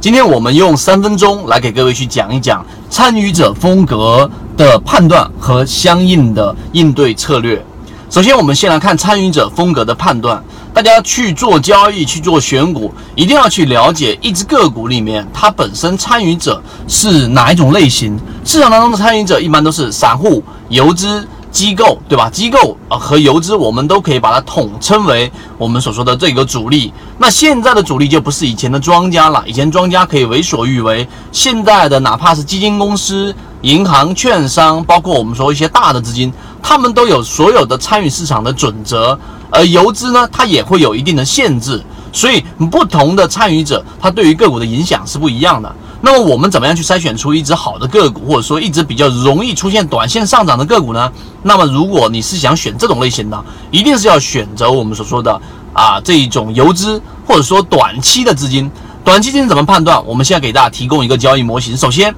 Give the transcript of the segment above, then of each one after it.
今天我们用三分钟来给各位去讲一讲参与者风格的判断和相应的应对策略。首先，我们先来看参与者风格的判断。大家去做交易、去做选股，一定要去了解一只个股里面它本身参与者是哪一种类型。市场当中的参与者一般都是散户、游资。机构对吧？机构啊和游资，我们都可以把它统称为我们所说的这个主力。那现在的主力就不是以前的庄家了，以前庄家可以为所欲为，现在的哪怕是基金公司、银行、券商，包括我们说一些大的资金，他们都有所有的参与市场的准则。而游资呢，它也会有一定的限制，所以不同的参与者，他对于个股的影响是不一样的。那么我们怎么样去筛选出一只好的个股，或者说一只比较容易出现短线上涨的个股呢？那么如果你是想选这种类型的，一定是要选择我们所说的啊这一种游资，或者说短期的资金。短期资金怎么判断？我们现在给大家提供一个交易模型。首先，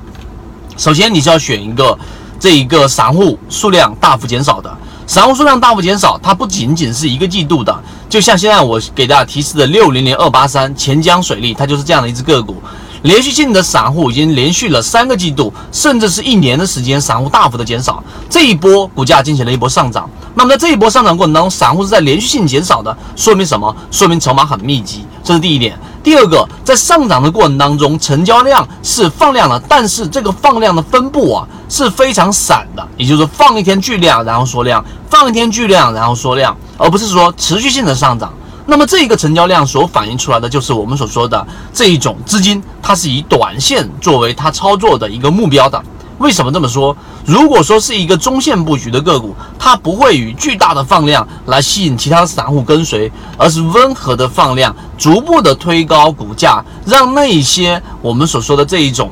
首先你是要选一个这一个散户数量大幅减少的，散户数量大幅减少，它不仅仅是一个季度的，就像现在我给大家提示的六零零二八三钱江水利，它就是这样的一只个股。连续性的散户已经连续了三个季度，甚至是一年的时间，散户大幅的减少。这一波股价进行了一波上涨。那么在这一波上涨过程当中，散户是在连续性减少的，说明什么？说明筹码很密集，这是第一点。第二个，在上涨的过程当中，成交量是放量的，但是这个放量的分布啊是非常散的，也就是放一天巨量，然后缩量，放一天巨量，然后缩量，而不是说持续性的上涨。那么这一个成交量所反映出来的，就是我们所说的这一种资金，它是以短线作为它操作的一个目标的。为什么这么说？如果说是一个中线布局的个股，它不会以巨大的放量来吸引其他散户跟随，而是温和的放量，逐步的推高股价，让那些我们所说的这一种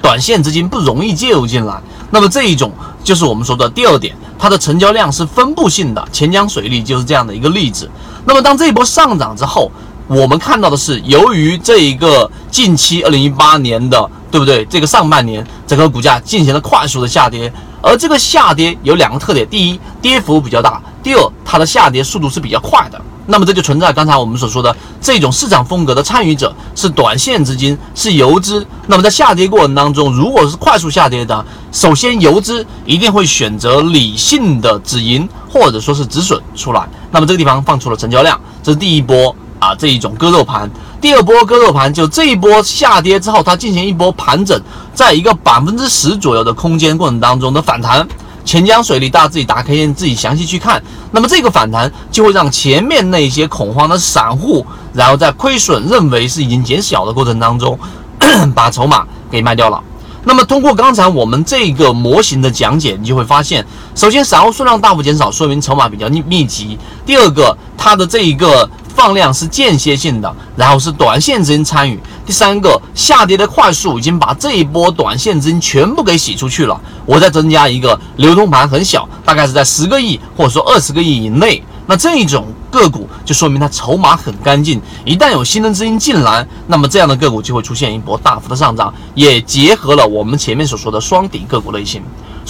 短线资金不容易介入进来。那么这一种就是我们说的第二点。它的成交量是分布性的，钱江水利就是这样的一个例子。那么当这一波上涨之后，我们看到的是，由于这一个近期二零一八年的，对不对？这个上半年整个股价进行了快速的下跌，而这个下跌有两个特点：第一，跌幅比较大；第二，它的下跌速度是比较快的。那么这就存在刚才我们所说的这种市场风格的参与者是短线资金，是游资。那么在下跌过程当中，如果是快速下跌的，首先游资一定会选择理性的止盈或者说是止损出来。那么这个地方放出了成交量，这是第一波啊这一种割肉盘。第二波割肉盘就这一波下跌之后，它进行一波盘整，在一个百分之十左右的空间过程当中的反弹。钱江水利，大家自己打开自己详细去看。那么这个反弹就会让前面那些恐慌的散户，然后在亏损认为是已经减小的过程当中，把筹码给卖掉了。那么通过刚才我们这个模型的讲解，你就会发现，首先散户数量大幅减少，说明筹码比较密密集。第二个，它的这一个。放量是间歇性的，然后是短线资金参与。第三个，下跌的快速已经把这一波短线资金全部给洗出去了。我再增加一个流通盘很小，大概是在十个亿或者说二十个亿以内。那这一种个股就说明它筹码很干净。一旦有新的资金进来，那么这样的个股就会出现一波大幅的上涨，也结合了我们前面所说的双底个股类型。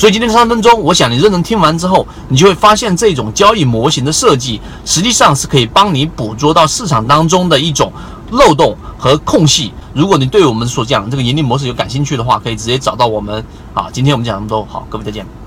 所以今天三分钟，我想你认真听完之后，你就会发现这种交易模型的设计，实际上是可以帮你捕捉到市场当中的一种漏洞和空隙。如果你对我们所讲这个盈利模式有感兴趣的话，可以直接找到我们。啊，今天我们讲这么多，好，各位再见。